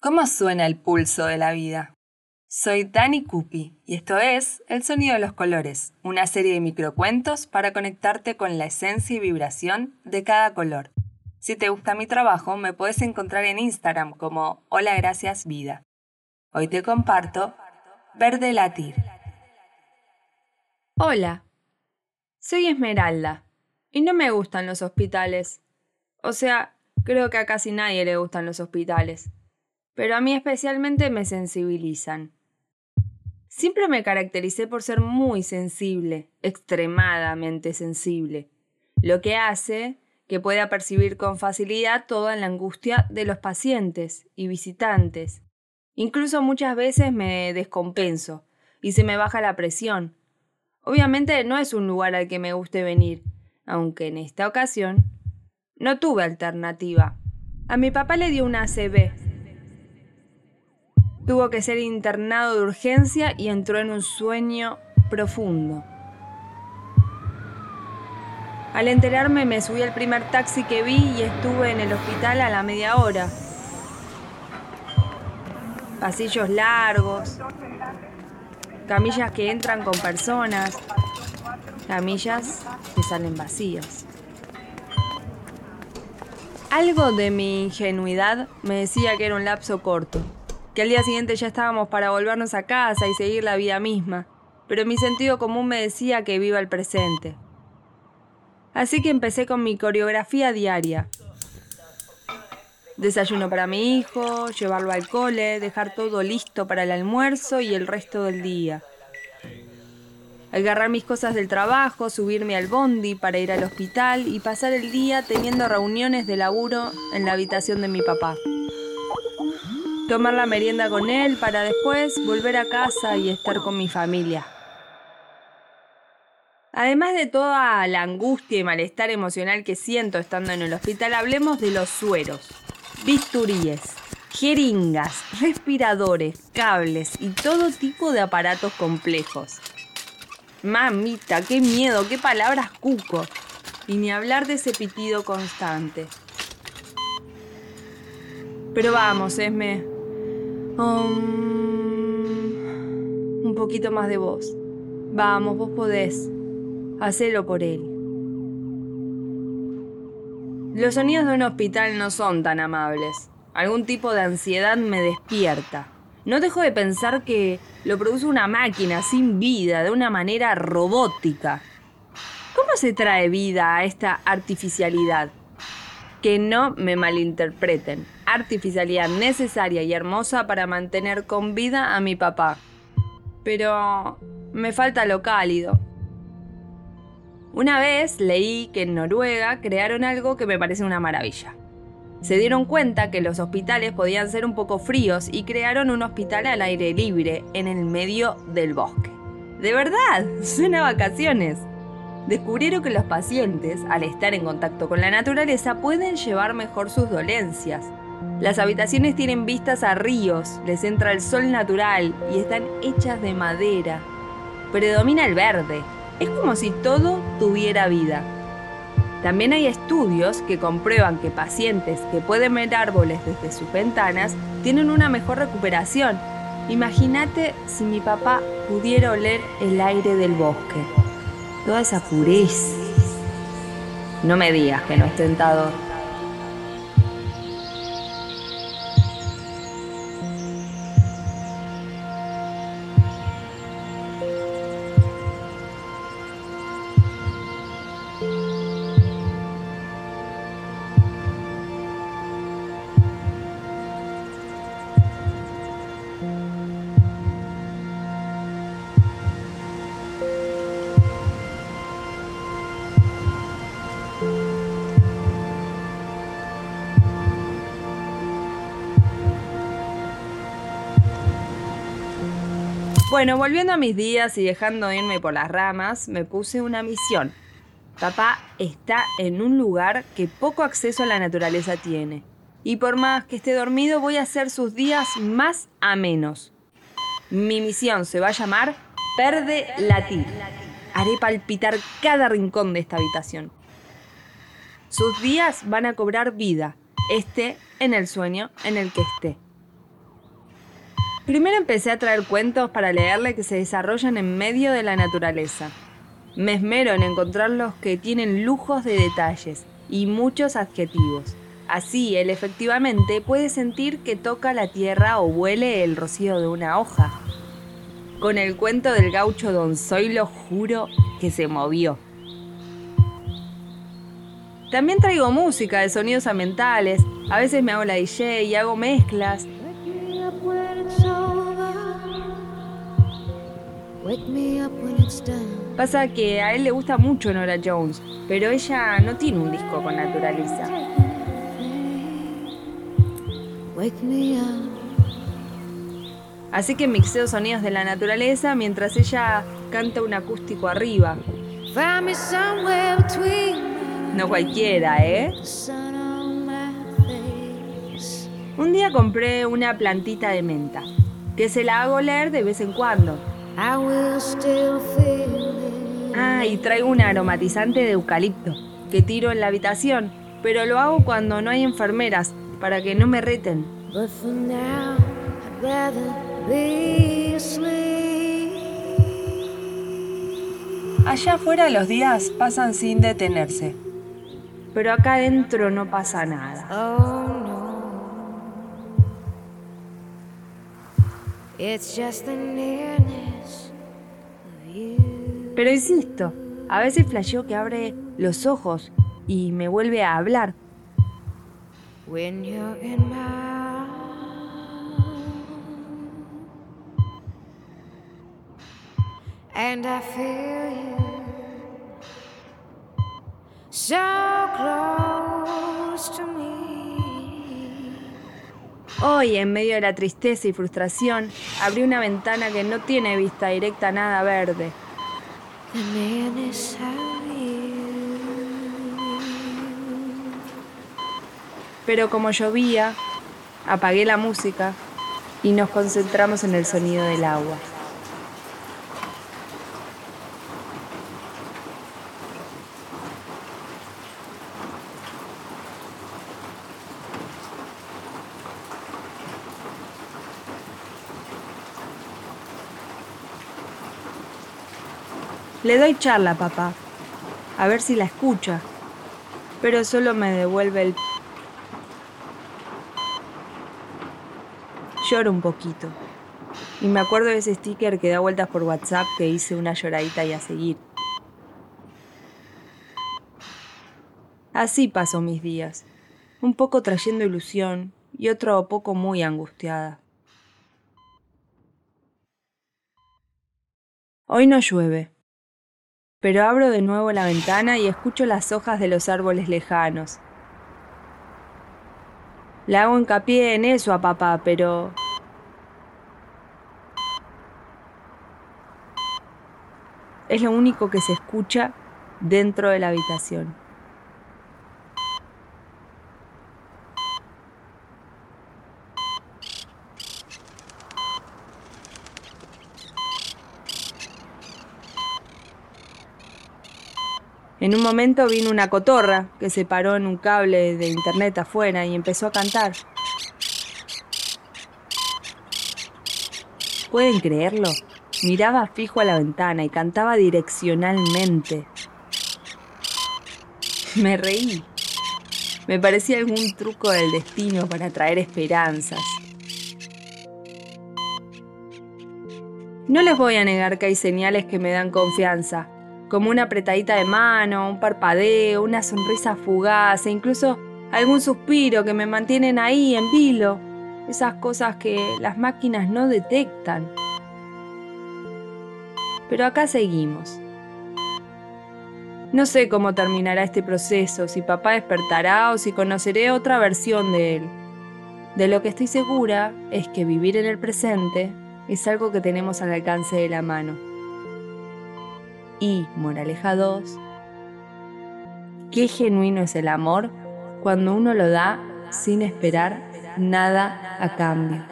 ¿Cómo suena el pulso de la vida? Soy Dani Cupi y esto es El Sonido de los Colores, una serie de microcuentos para conectarte con la esencia y vibración de cada color. Si te gusta mi trabajo, me puedes encontrar en Instagram como Hola Gracias Vida. Hoy te comparto Verde Latir. Hola, soy Esmeralda y no me gustan los hospitales. O sea, creo que a casi nadie le gustan los hospitales pero a mí especialmente me sensibilizan. Siempre me caractericé por ser muy sensible, extremadamente sensible, lo que hace que pueda percibir con facilidad toda la angustia de los pacientes y visitantes. Incluso muchas veces me descompenso y se me baja la presión. Obviamente no es un lugar al que me guste venir, aunque en esta ocasión no tuve alternativa. A mi papá le dio una ACV, Tuvo que ser internado de urgencia y entró en un sueño profundo. Al enterarme me subí al primer taxi que vi y estuve en el hospital a la media hora. Pasillos largos, camillas que entran con personas, camillas que salen vacías. Algo de mi ingenuidad me decía que era un lapso corto que al día siguiente ya estábamos para volvernos a casa y seguir la vida misma, pero mi sentido común me decía que viva el presente. Así que empecé con mi coreografía diaria. Desayuno para mi hijo, llevarlo al cole, dejar todo listo para el almuerzo y el resto del día. Agarrar mis cosas del trabajo, subirme al bondi para ir al hospital y pasar el día teniendo reuniones de laburo en la habitación de mi papá tomar la merienda con él para después volver a casa y estar con mi familia. Además de toda la angustia y malestar emocional que siento estando en el hospital, hablemos de los sueros, bisturíes, jeringas, respiradores, cables y todo tipo de aparatos complejos. Mamita, qué miedo, qué palabras cuco. Y ni hablar de ese pitido constante. Pero vamos, Esme, un poquito más de voz. Vamos, vos podés. Hacelo por él. Los sonidos de un hospital no son tan amables. Algún tipo de ansiedad me despierta. No dejo de pensar que lo produce una máquina sin vida, de una manera robótica. ¿Cómo se trae vida a esta artificialidad? Que no me malinterpreten artificialidad necesaria y hermosa para mantener con vida a mi papá. Pero me falta lo cálido. Una vez leí que en Noruega crearon algo que me parece una maravilla. Se dieron cuenta que los hospitales podían ser un poco fríos y crearon un hospital al aire libre en el medio del bosque. De verdad, suena a vacaciones. Descubrieron que los pacientes, al estar en contacto con la naturaleza, pueden llevar mejor sus dolencias las habitaciones tienen vistas a ríos, les entra el sol natural y están hechas de madera. Predomina el verde. Es como si todo tuviera vida. También hay estudios que comprueban que pacientes que pueden ver árboles desde sus ventanas tienen una mejor recuperación. Imagínate si mi papá pudiera oler el aire del bosque. Toda esa pureza. No me digas que no es tentador. Bueno, volviendo a mis días y dejando de irme por las ramas, me puse una misión. Papá está en un lugar que poco acceso a la naturaleza tiene. Y por más que esté dormido, voy a hacer sus días más amenos. Mi misión se va a llamar Perde Latir. Haré palpitar cada rincón de esta habitación. Sus días van a cobrar vida, esté en el sueño en el que esté. Primero empecé a traer cuentos para leerle que se desarrollan en medio de la naturaleza. Me esmero en encontrarlos que tienen lujos de detalles y muchos adjetivos. Así, él efectivamente puede sentir que toca la tierra o huele el rocío de una hoja. Con el cuento del gaucho Don Zoilo juro que se movió. También traigo música de sonidos ambientales, a veces me hago la DJ y hago mezclas. Pasa que a él le gusta mucho Nora Jones, pero ella no tiene un disco con naturaleza. Así que mixeo sonidos de la naturaleza mientras ella canta un acústico arriba. No cualquiera, ¿eh? Un día compré una plantita de menta, que se la hago leer de vez en cuando. Ah, y traigo un aromatizante de eucalipto, que tiro en la habitación, pero lo hago cuando no hay enfermeras, para que no me reten. Allá afuera los días pasan sin detenerse pero acá adentro no pasa nada. Pero insisto, a veces flasheo que abre los ojos y me vuelve a hablar. And I feel you. Hoy, en medio de la tristeza y frustración, abrí una ventana que no tiene vista directa a nada verde. Pero como llovía, apagué la música y nos concentramos en el sonido del agua. Le doy charla, papá. A ver si la escucha. Pero solo me devuelve el... Lloro un poquito. Y me acuerdo de ese sticker que da vueltas por WhatsApp que hice una lloradita y a seguir. Así paso mis días. Un poco trayendo ilusión y otro poco muy angustiada. Hoy no llueve pero abro de nuevo la ventana y escucho las hojas de los árboles lejanos. Le hago hincapié en eso a papá, pero... Es lo único que se escucha dentro de la habitación. En un momento vino una cotorra que se paró en un cable de internet afuera y empezó a cantar. ¿Pueden creerlo? Miraba fijo a la ventana y cantaba direccionalmente. Me reí. Me parecía algún truco del destino para traer esperanzas. No les voy a negar que hay señales que me dan confianza, como una apretadita de mano, un parpadeo, una sonrisa fugaz e incluso algún suspiro que me mantienen ahí en vilo, esas cosas que las máquinas no detectan. Pero acá seguimos. No sé cómo terminará este proceso, si papá despertará o si conoceré otra versión de él. De lo que estoy segura es que vivir en el presente es algo que tenemos al alcance de la mano. Y, moraleja 2, qué genuino es el amor cuando uno lo da sin esperar nada a cambio.